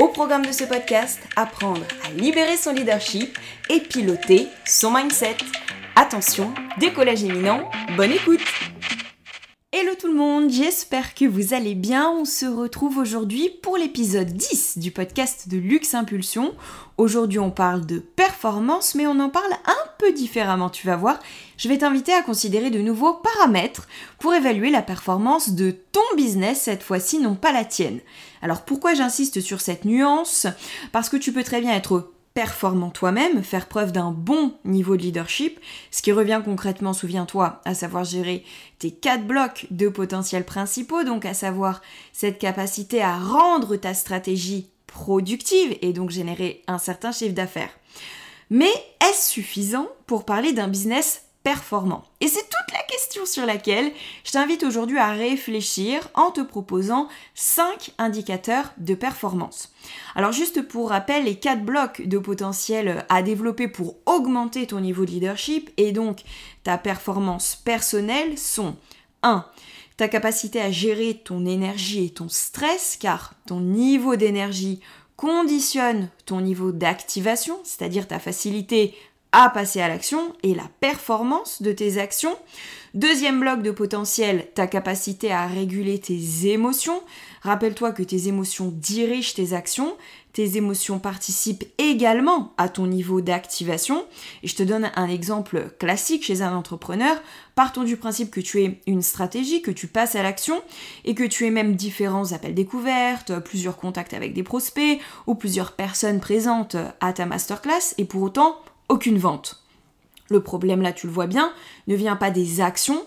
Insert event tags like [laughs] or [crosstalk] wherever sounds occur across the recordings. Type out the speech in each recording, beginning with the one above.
Au programme de ce podcast, apprendre à libérer son leadership et piloter son mindset. Attention, décollage éminent, bonne écoute Hello tout le monde, j'espère que vous allez bien. On se retrouve aujourd'hui pour l'épisode 10 du podcast de Luxe Impulsion. Aujourd'hui on parle de performance, mais on en parle un peu différemment, tu vas voir. Je vais t'inviter à considérer de nouveaux paramètres pour évaluer la performance de ton business, cette fois-ci non pas la tienne. Alors pourquoi j'insiste sur cette nuance? Parce que tu peux très bien être performant toi-même, faire preuve d'un bon niveau de leadership, ce qui revient concrètement, souviens-toi, à savoir gérer tes quatre blocs de potentiels principaux, donc à savoir cette capacité à rendre ta stratégie productive et donc générer un certain chiffre d'affaires. Mais est-ce suffisant pour parler d'un business performant Et c'est toute la question sur laquelle je t'invite aujourd'hui à réfléchir en te proposant 5 indicateurs de performance. Alors juste pour rappel, les 4 blocs de potentiel à développer pour augmenter ton niveau de leadership et donc ta performance personnelle sont 1 ta capacité à gérer ton énergie et ton stress, car ton niveau d'énergie conditionne ton niveau d'activation, c'est-à-dire ta facilité à passer à l'action et la performance de tes actions. Deuxième bloc de potentiel, ta capacité à réguler tes émotions. Rappelle-toi que tes émotions dirigent tes actions. Tes émotions participent également à ton niveau d'activation. Et je te donne un exemple classique chez un entrepreneur. Partons du principe que tu es une stratégie, que tu passes à l'action et que tu aies même différents appels découvertes, plusieurs contacts avec des prospects ou plusieurs personnes présentes à ta masterclass et pour autant aucune vente. Le problème là, tu le vois bien, ne vient pas des actions,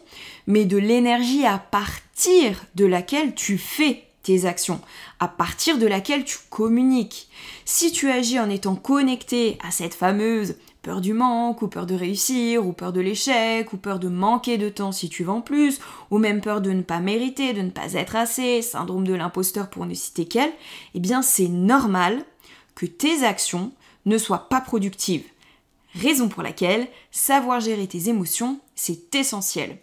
mais de l'énergie à partir de laquelle tu fais tes actions, à partir de laquelle tu communiques. Si tu agis en étant connecté à cette fameuse peur du manque, ou peur de réussir, ou peur de l'échec, ou peur de manquer de temps si tu vends plus, ou même peur de ne pas mériter, de ne pas être assez, syndrome de l'imposteur pour ne citer qu'elle, eh bien c'est normal que tes actions ne soient pas productives. Raison pour laquelle savoir gérer tes émotions, c'est essentiel.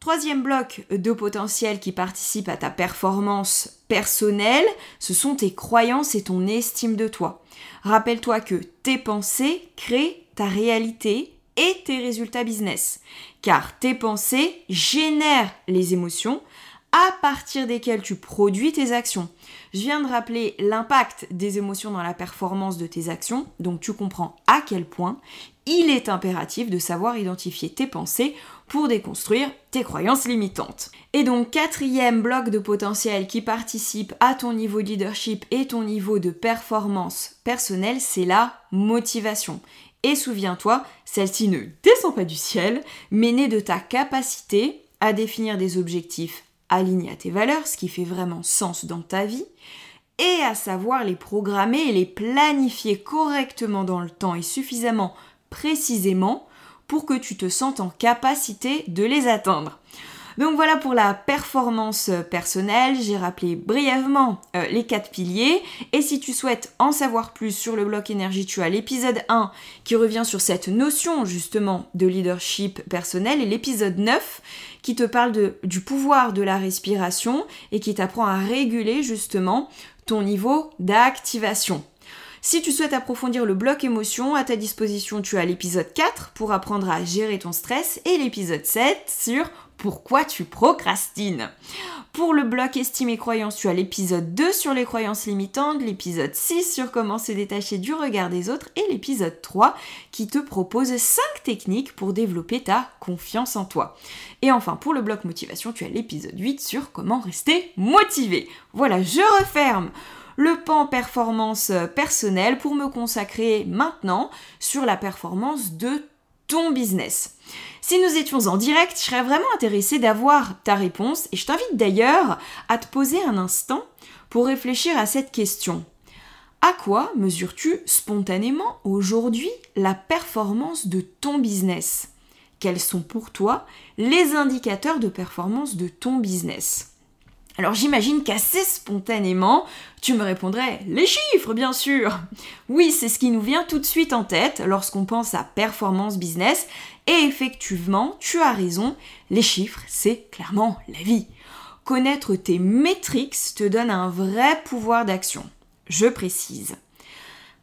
Troisième bloc de potentiel qui participe à ta performance personnelle, ce sont tes croyances et ton estime de toi. Rappelle-toi que tes pensées créent ta réalité et tes résultats business. Car tes pensées génèrent les émotions à partir desquelles tu produis tes actions. Je viens de rappeler l'impact des émotions dans la performance de tes actions, donc tu comprends à quel point il est impératif de savoir identifier tes pensées pour déconstruire tes croyances limitantes. Et donc quatrième bloc de potentiel qui participe à ton niveau de leadership et ton niveau de performance personnelle, c'est la motivation. Et souviens-toi, celle-ci ne descend pas du ciel, mais naît de ta capacité à définir des objectifs alignés à tes valeurs, ce qui fait vraiment sens dans ta vie, et à savoir les programmer et les planifier correctement dans le temps et suffisamment précisément pour que tu te sentes en capacité de les atteindre. Donc voilà pour la performance personnelle, j'ai rappelé brièvement euh, les quatre piliers et si tu souhaites en savoir plus sur le bloc énergie, tu as l'épisode 1 qui revient sur cette notion justement de leadership personnel et l'épisode 9 qui te parle du pouvoir de la respiration et qui t'apprend à réguler justement ton niveau d'activation. Si tu souhaites approfondir le bloc émotion, à ta disposition, tu as l'épisode 4 pour apprendre à gérer ton stress et l'épisode 7 sur pourquoi tu procrastines. Pour le bloc estime et croyance, tu as l'épisode 2 sur les croyances limitantes, l'épisode 6 sur comment se détacher du regard des autres et l'épisode 3 qui te propose 5 techniques pour développer ta confiance en toi. Et enfin, pour le bloc motivation, tu as l'épisode 8 sur comment rester motivé. Voilà, je referme le pan performance personnelle pour me consacrer maintenant sur la performance de ton business. Si nous étions en direct, je serais vraiment intéressée d'avoir ta réponse et je t'invite d'ailleurs à te poser un instant pour réfléchir à cette question. À quoi mesures-tu spontanément aujourd'hui la performance de ton business? Quels sont pour toi les indicateurs de performance de ton business? Alors j'imagine qu'assez spontanément, tu me répondrais les chiffres, bien sûr. Oui, c'est ce qui nous vient tout de suite en tête lorsqu'on pense à performance business. Et effectivement, tu as raison, les chiffres, c'est clairement la vie. Connaître tes métriques te donne un vrai pouvoir d'action. Je précise.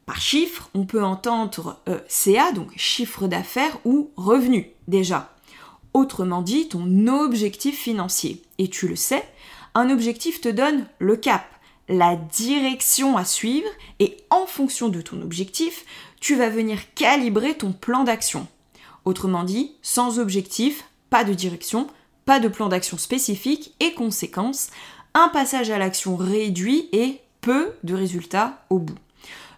Par chiffre, on peut entendre euh, CA, donc chiffre d'affaires ou revenu, déjà. Autrement dit, ton objectif financier. Et tu le sais, un objectif te donne le cap, la direction à suivre, et en fonction de ton objectif, tu vas venir calibrer ton plan d'action. Autrement dit, sans objectif, pas de direction, pas de plan d'action spécifique et conséquence, un passage à l'action réduit et peu de résultats au bout.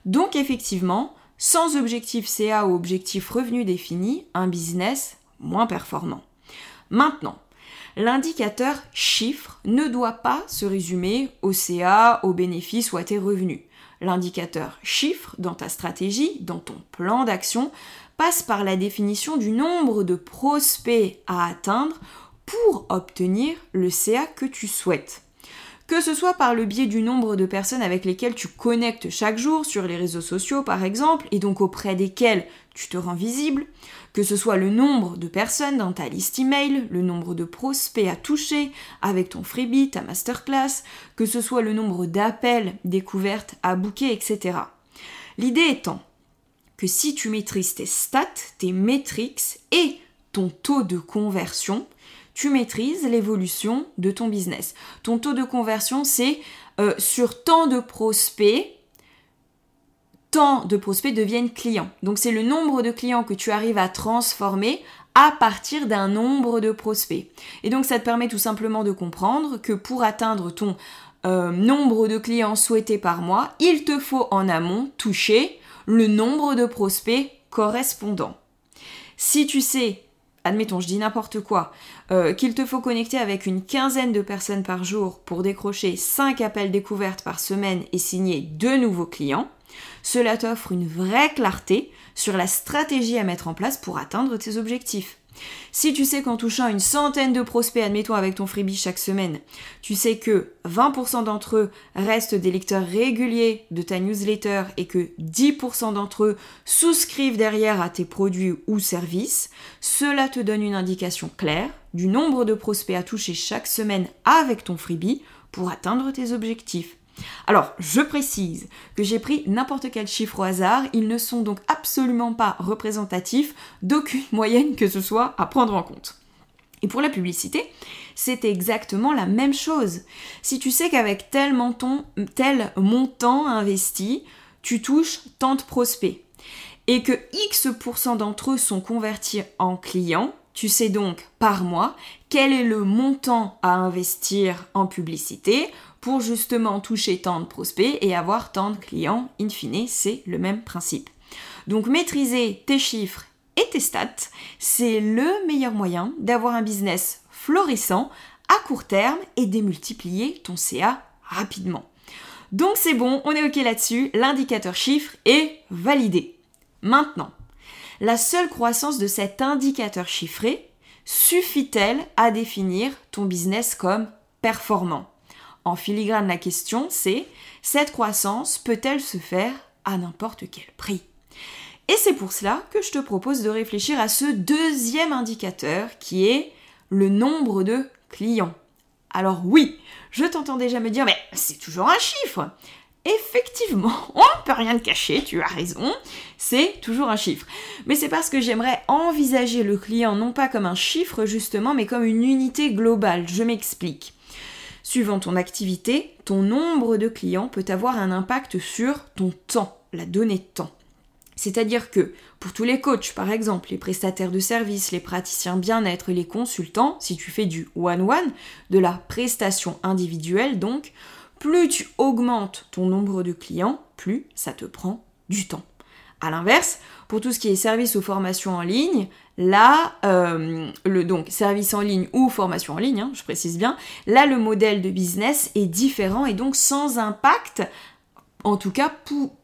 Donc effectivement, sans objectif CA ou objectif revenu défini, un business moins performant. Maintenant, l'indicateur chiffre ne doit pas se résumer au CA, aux bénéfices ou à tes revenus. L'indicateur chiffre dans ta stratégie, dans ton plan d'action, passe par la définition du nombre de prospects à atteindre pour obtenir le CA que tu souhaites. Que ce soit par le biais du nombre de personnes avec lesquelles tu connectes chaque jour sur les réseaux sociaux par exemple, et donc auprès desquelles tu te rends visible, que ce soit le nombre de personnes dans ta liste email, le nombre de prospects à toucher avec ton freebie, ta masterclass, que ce soit le nombre d'appels, découvertes à booker, etc. L'idée étant que si tu maîtrises tes stats, tes métriques et ton taux de conversion, tu maîtrises l'évolution de ton business. Ton taux de conversion, c'est euh, sur tant de prospects, de prospects deviennent clients. Donc c'est le nombre de clients que tu arrives à transformer à partir d'un nombre de prospects. Et donc ça te permet tout simplement de comprendre que pour atteindre ton euh, nombre de clients souhaités par mois, il te faut en amont toucher le nombre de prospects correspondants. Si tu sais admettons, je dis n'importe quoi, euh, qu'il te faut connecter avec une quinzaine de personnes par jour pour décrocher 5 appels découvertes par semaine et signer deux nouveaux clients, cela t'offre une vraie clarté sur la stratégie à mettre en place pour atteindre tes objectifs. Si tu sais qu'en touchant une centaine de prospects, admettons avec ton freebie chaque semaine, tu sais que 20% d'entre eux restent des lecteurs réguliers de ta newsletter et que 10% d'entre eux souscrivent derrière à tes produits ou services, cela te donne une indication claire du nombre de prospects à toucher chaque semaine avec ton freebie pour atteindre tes objectifs. Alors, je précise que j'ai pris n'importe quel chiffre au hasard, ils ne sont donc absolument pas représentatifs d'aucune [laughs] moyenne que ce soit à prendre en compte. Et pour la publicité, c'est exactement la même chose. Si tu sais qu'avec tel montant, investi, tu touches tant de prospects et que X% d'entre eux sont convertis en clients, tu sais donc par mois quel est le montant à investir en publicité pour justement toucher tant de prospects et avoir tant de clients. In fine, c'est le même principe. Donc maîtriser tes chiffres et tes stats, c'est le meilleur moyen d'avoir un business florissant à court terme et démultiplier ton CA rapidement. Donc c'est bon, on est OK là-dessus, l'indicateur chiffre est validé. Maintenant, la seule croissance de cet indicateur chiffré suffit-elle à définir ton business comme performant? En filigrane, la question c'est cette croissance peut-elle se faire à n'importe quel prix? Et c'est pour cela que je te propose de réfléchir à ce deuxième indicateur qui est le nombre de clients. Alors oui, je t'entends déjà me dire mais c'est toujours un chiffre. Effectivement, [laughs] on ne peut rien te cacher, tu as raison, c'est toujours un chiffre. Mais c'est parce que j'aimerais envisager le client non pas comme un chiffre justement, mais comme une unité globale. Je m'explique. Suivant ton activité, ton nombre de clients peut avoir un impact sur ton temps, la donnée de temps. C'est-à-dire que pour tous les coachs, par exemple, les prestataires de services, les praticiens bien-être, les consultants, si tu fais du one-one, de la prestation individuelle donc, plus tu augmentes ton nombre de clients, plus ça te prend du temps. A l'inverse, pour tout ce qui est service ou formation en ligne, là, euh, le donc service en ligne ou formation en ligne, hein, je précise bien, là le modèle de business est différent et donc sans impact, en tout cas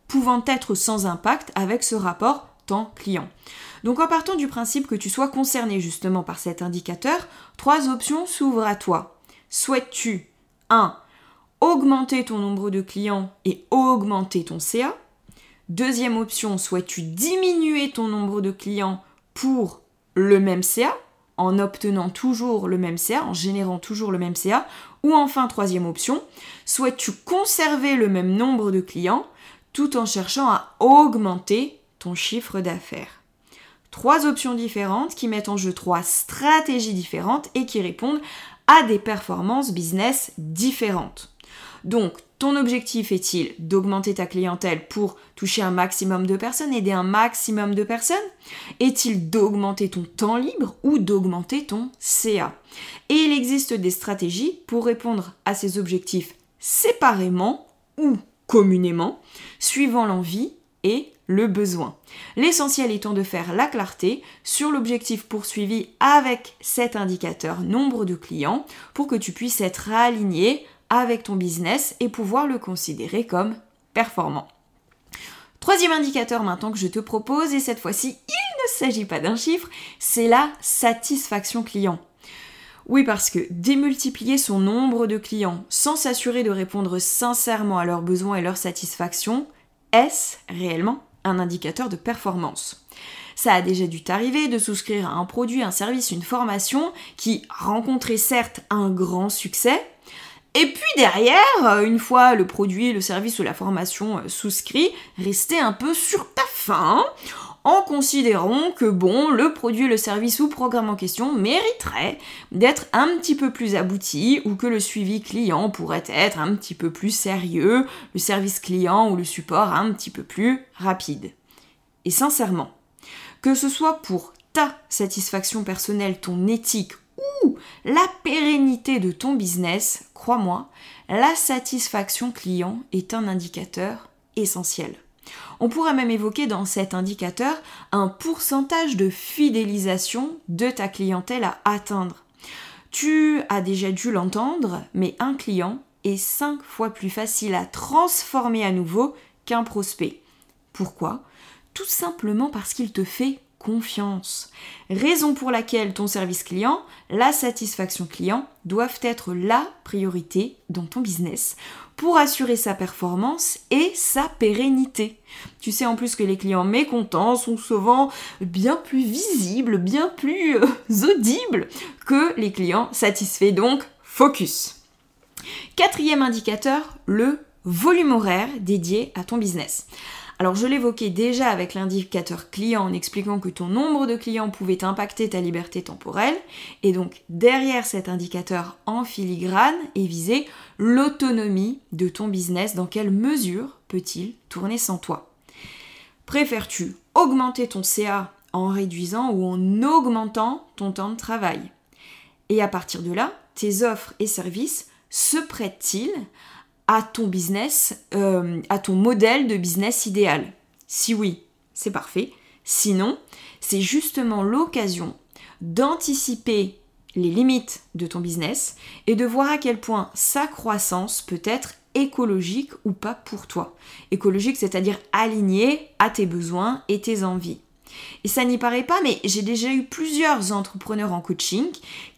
pouvant être sans impact avec ce rapport temps-client. Donc en partant du principe que tu sois concerné justement par cet indicateur, trois options s'ouvrent à toi. Souhaites-tu 1. Augmenter ton nombre de clients et augmenter ton CA Deuxième option, souhaites-tu diminuer ton nombre de clients pour le même CA en obtenant toujours le même CA, en générant toujours le même CA Ou enfin, troisième option, souhaites-tu conserver le même nombre de clients tout en cherchant à augmenter ton chiffre d'affaires? Trois options différentes qui mettent en jeu trois stratégies différentes et qui répondent à des performances business différentes. Donc, ton objectif est-il d'augmenter ta clientèle pour toucher un maximum de personnes, aider un maximum de personnes? Est-il d'augmenter ton temps libre ou d'augmenter ton CA Et il existe des stratégies pour répondre à ces objectifs séparément ou communément, suivant l'envie et le besoin. L'essentiel étant de faire la clarté sur l'objectif poursuivi avec cet indicateur nombre de clients pour que tu puisses être aligné avec ton business et pouvoir le considérer comme performant. Troisième indicateur maintenant que je te propose, et cette fois-ci il ne s'agit pas d'un chiffre, c'est la satisfaction client. Oui, parce que démultiplier son nombre de clients sans s'assurer de répondre sincèrement à leurs besoins et leurs satisfactions, est-ce réellement un indicateur de performance? Ça a déjà dû t'arriver de souscrire à un produit, un service, une formation qui rencontrait certes un grand succès, et puis derrière, une fois le produit, le service ou la formation euh, souscrit, rester un peu sur ta faim en considérant que bon, le produit, le service ou programme en question mériterait d'être un petit peu plus abouti ou que le suivi client pourrait être un petit peu plus sérieux, le service client ou le support un petit peu plus rapide. Et sincèrement, que ce soit pour ta satisfaction personnelle, ton éthique la pérennité de ton business, crois-moi, la satisfaction client est un indicateur essentiel. On pourrait même évoquer dans cet indicateur un pourcentage de fidélisation de ta clientèle à atteindre. Tu as déjà dû l'entendre, mais un client est 5 fois plus facile à transformer à nouveau qu'un prospect. Pourquoi? Tout simplement parce qu'il te fait confiance. Raison pour laquelle ton service client, la satisfaction client doivent être la priorité dans ton business pour assurer sa performance et sa pérennité. Tu sais en plus que les clients mécontents sont souvent bien plus visibles, bien plus euh, [laughs] audibles que les clients satisfaits. Donc, focus. Quatrième indicateur, le volume horaire dédié à ton business. Alors je l'évoquais déjà avec l'indicateur client en expliquant que ton nombre de clients pouvait impacter ta liberté temporelle. Et donc derrière cet indicateur en filigrane est visé l'autonomie de ton business. Dans quelle mesure peut-il tourner sans toi? Préfères-tu augmenter ton CA en réduisant ou en augmentant ton temps de travail? Et à partir de là, tes offres et services se prêtent-ils à ton business, euh, à ton modèle de business idéal Si oui, c'est parfait. Sinon, c'est justement l'occasion d'anticiper les limites de ton business et de voir à quel point sa croissance peut être écologique ou pas pour toi. Écologique, c'est-à-dire aligné à tes besoins et tes envies. Et ça n'y paraît pas, mais j'ai déjà eu plusieurs entrepreneurs en coaching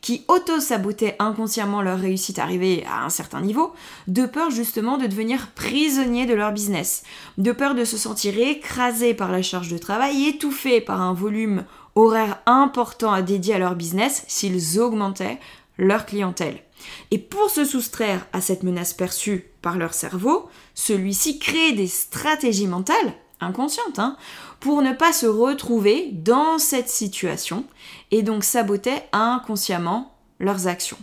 qui auto-sabotaient inconsciemment leur réussite arrivée à un certain niveau, de peur justement de devenir prisonniers de leur business, de peur de se sentir écrasés par la charge de travail, étouffés par un volume horaire important à dédier à leur business s'ils augmentaient leur clientèle. Et pour se soustraire à cette menace perçue par leur cerveau, celui-ci crée des stratégies mentales inconscientes hein, pour ne pas se retrouver dans cette situation et donc saboter inconsciemment leurs actions.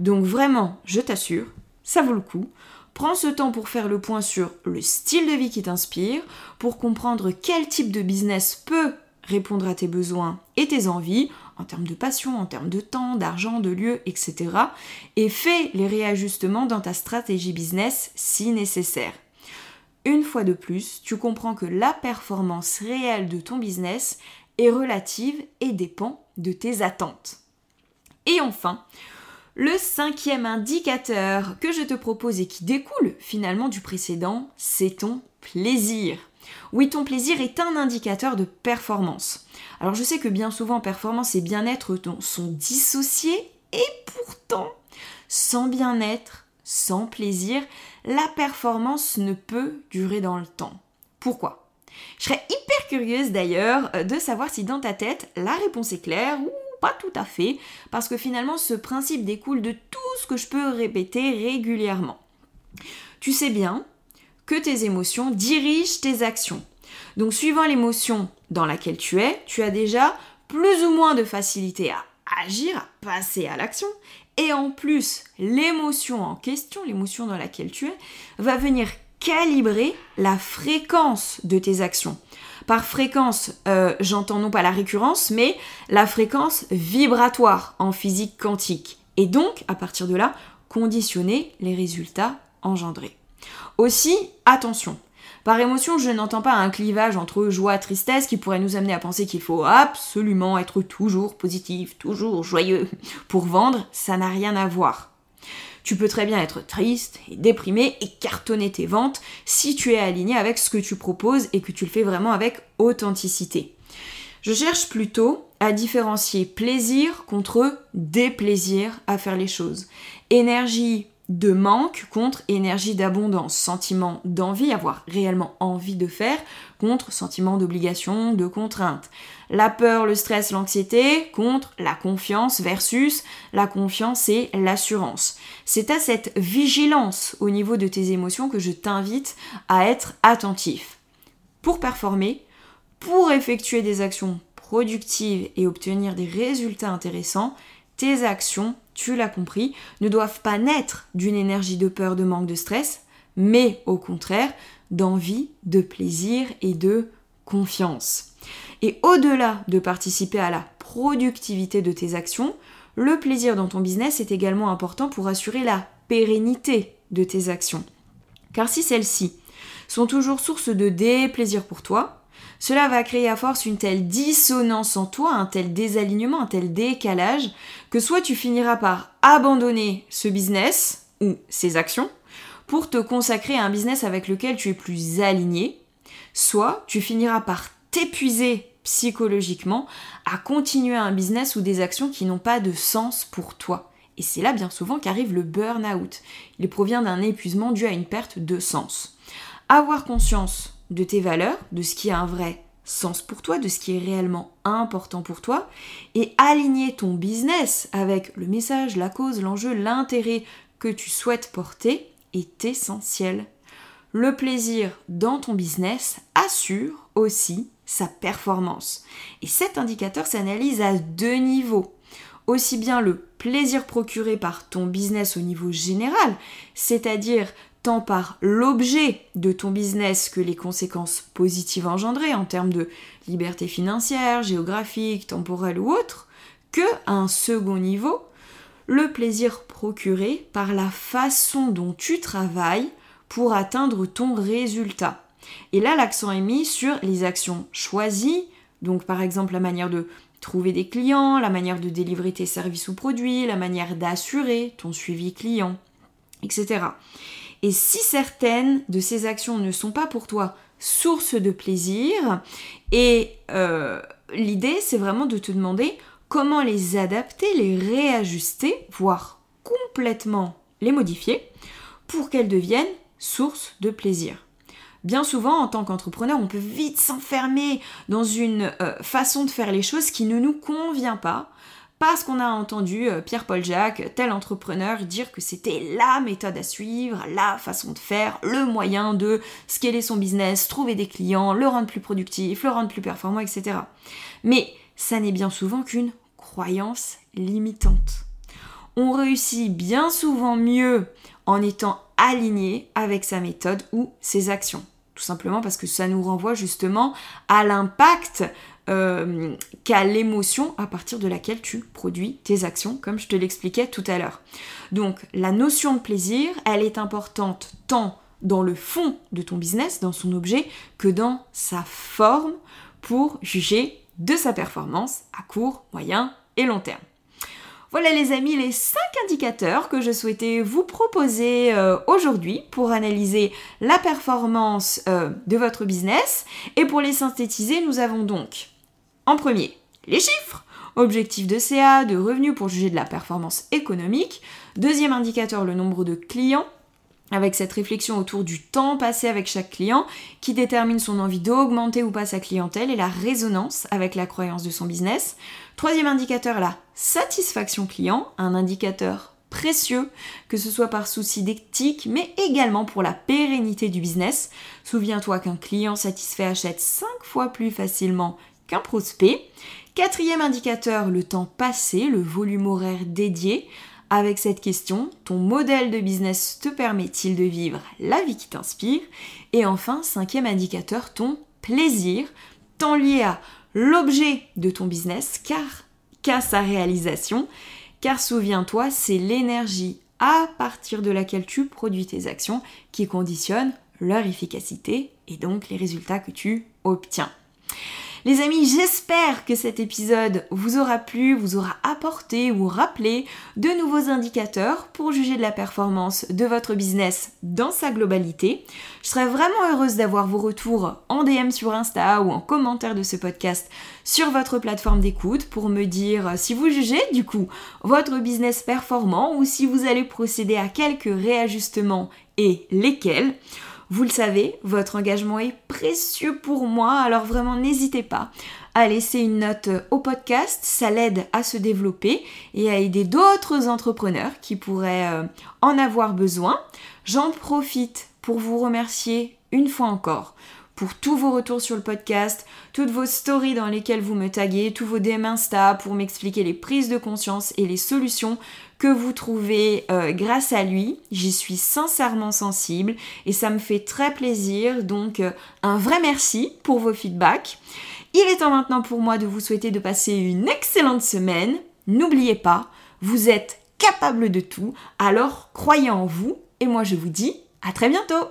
Donc vraiment, je t'assure, ça vaut le coup. Prends ce temps pour faire le point sur le style de vie qui t'inspire, pour comprendre quel type de business peut répondre à tes besoins et tes envies, en termes de passion, en termes de temps, d'argent, de lieu, etc. Et fais les réajustements dans ta stratégie business si nécessaire. Une fois de plus, tu comprends que la performance réelle de ton business est relative et dépend de tes attentes. Et enfin, le cinquième indicateur que je te propose et qui découle finalement du précédent, c'est ton plaisir. Oui, ton plaisir est un indicateur de performance. Alors je sais que bien souvent performance et bien-être sont dissociés et pourtant, sans bien-être, sans plaisir, la performance ne peut durer dans le temps. Pourquoi? Je serais hyper curieuse d'ailleurs de savoir si dans ta tête la réponse est claire ou pas tout à fait, parce que finalement ce principe découle de tout ce que je peux répéter régulièrement. Tu sais bien que tes émotions dirigent tes actions. Donc suivant l'émotion dans laquelle tu es, tu as déjà plus ou moins de facilité à agir, à passer à l'action. Et en plus, l'émotion en question, l'émotion dans laquelle tu es, va venir calibrer la fréquence de tes actions. Par fréquence, euh, j'entends non pas la récurrence, mais la fréquence vibratoire en physique quantique. Et donc, à partir de là, conditionner les résultats engendrés. Aussi, attention, par émotion, je n'entends pas un clivage entre joie et tristesse qui pourrait nous amener à penser qu'il faut absolument être toujours positif, toujours joyeux pour vendre, ça n'a rien à voir. Tu peux très bien être triste et déprimé et cartonner tes ventes si tu es aligné avec ce que tu proposes et que tu le fais vraiment avec authenticité. Je cherche plutôt à différencier plaisir contre déplaisir à faire les choses. Énergie de manque contre énergie d'abondance, sentiment d'envie, avoir réellement envie de faire, contre sentiment d'obligation, de contrainte. La peur, le stress, l'anxiété contre la confiance versus la confiance et l'assurance. C'est à cette vigilance au niveau de tes émotions que je t'invite à être attentif. Pour performer, pour effectuer des actions productives et obtenir des résultats intéressants, tes actions tu l'as compris, ne doivent pas naître d'une énergie de peur, de manque de stress, mais au contraire d'envie, de plaisir et de confiance. Et au-delà de participer à la productivité de tes actions, le plaisir dans ton business est également important pour assurer la pérennité de tes actions. Car si celles-ci sont toujours source de déplaisir pour toi, cela va créer à force une telle dissonance en toi, un tel désalignement, un tel décalage, que soit tu finiras par abandonner ce business ou ces actions pour te consacrer à un business avec lequel tu es plus aligné, soit tu finiras par t'épuiser psychologiquement à continuer un business ou des actions qui n'ont pas de sens pour toi. Et c'est là bien souvent qu'arrive le burn-out. Il provient d'un épuisement dû à une perte de sens. Avoir conscience de tes valeurs, de ce qui a un vrai sens pour toi, de ce qui est réellement important pour toi, et aligner ton business avec le message, la cause, l'enjeu, l'intérêt que tu souhaites porter est essentiel. Le plaisir dans ton business assure aussi sa performance. Et cet indicateur s'analyse à deux niveaux. Aussi bien le plaisir procuré par ton business au niveau général, c'est-à-dire tant par l'objet de ton business que les conséquences positives engendrées en termes de liberté financière, géographique, temporelle ou autre, que un second niveau, le plaisir procuré par la façon dont tu travailles pour atteindre ton résultat. Et là, l'accent est mis sur les actions choisies, donc par exemple la manière de trouver des clients, la manière de délivrer tes services ou produits, la manière d'assurer ton suivi client, etc. Et si certaines de ces actions ne sont pas pour toi source de plaisir, et euh, l'idée c'est vraiment de te demander comment les adapter, les réajuster, voire complètement les modifier pour qu'elles deviennent source de plaisir. Bien souvent, en tant qu'entrepreneur, on peut vite s'enfermer dans une euh, façon de faire les choses qui ne nous convient pas, parce qu'on a entendu euh, Pierre-Paul Jacques, tel entrepreneur, dire que c'était la méthode à suivre, la façon de faire, le moyen de scaler son business, trouver des clients, le rendre plus productif, le rendre plus performant, etc. Mais ça n'est bien souvent qu'une croyance limitante. On réussit bien souvent mieux en étant aligné avec sa méthode ou ses actions. Tout simplement parce que ça nous renvoie justement à l'impact euh, qu'a l'émotion à partir de laquelle tu produis tes actions, comme je te l'expliquais tout à l'heure. Donc la notion de plaisir, elle est importante tant dans le fond de ton business, dans son objet, que dans sa forme pour juger de sa performance à court, moyen et long terme. Voilà les amis, les 5 que je souhaitais vous proposer euh, aujourd'hui pour analyser la performance euh, de votre business. Et pour les synthétiser, nous avons donc en premier les chiffres, objectif de CA, de revenus pour juger de la performance économique. Deuxième indicateur, le nombre de clients avec cette réflexion autour du temps passé avec chaque client qui détermine son envie d'augmenter ou pas sa clientèle et la résonance avec la croyance de son business. Troisième indicateur, la satisfaction client, un indicateur précieux, que ce soit par souci d'éthique, mais également pour la pérennité du business. Souviens-toi qu'un client satisfait achète 5 fois plus facilement qu'un prospect. Quatrième indicateur, le temps passé, le volume horaire dédié avec cette question, ton modèle de business te permet-il de vivre la vie qui t'inspire? Et enfin, cinquième indicateur, ton plaisir, tant lié à l'objet de ton business car qu'à sa réalisation. Car souviens-toi, c'est l'énergie à partir de laquelle tu produis tes actions qui conditionne leur efficacité et donc les résultats que tu obtiens. Les amis, j'espère que cet épisode vous aura plu, vous aura apporté ou rappelé de nouveaux indicateurs pour juger de la performance de votre business dans sa globalité. Je serais vraiment heureuse d'avoir vos retours en DM sur Insta ou en commentaire de ce podcast sur votre plateforme d'écoute pour me dire si vous jugez du coup votre business performant ou si vous allez procéder à quelques réajustements et lesquels. Vous le savez, votre engagement est précieux pour moi, alors vraiment n'hésitez pas à laisser une note au podcast, ça l'aide à se développer et à aider d'autres entrepreneurs qui pourraient euh, en avoir besoin. J'en profite pour vous remercier une fois encore pour tous vos retours sur le podcast, toutes vos stories dans lesquelles vous me taguez, tous vos DM Insta pour m'expliquer les prises de conscience et les solutions que vous trouvez euh, grâce à lui. J'y suis sincèrement sensible et ça me fait très plaisir. Donc euh, un vrai merci pour vos feedbacks. Il est temps maintenant pour moi de vous souhaiter de passer une excellente semaine. N'oubliez pas, vous êtes capable de tout, alors croyez en vous et moi je vous dis à très bientôt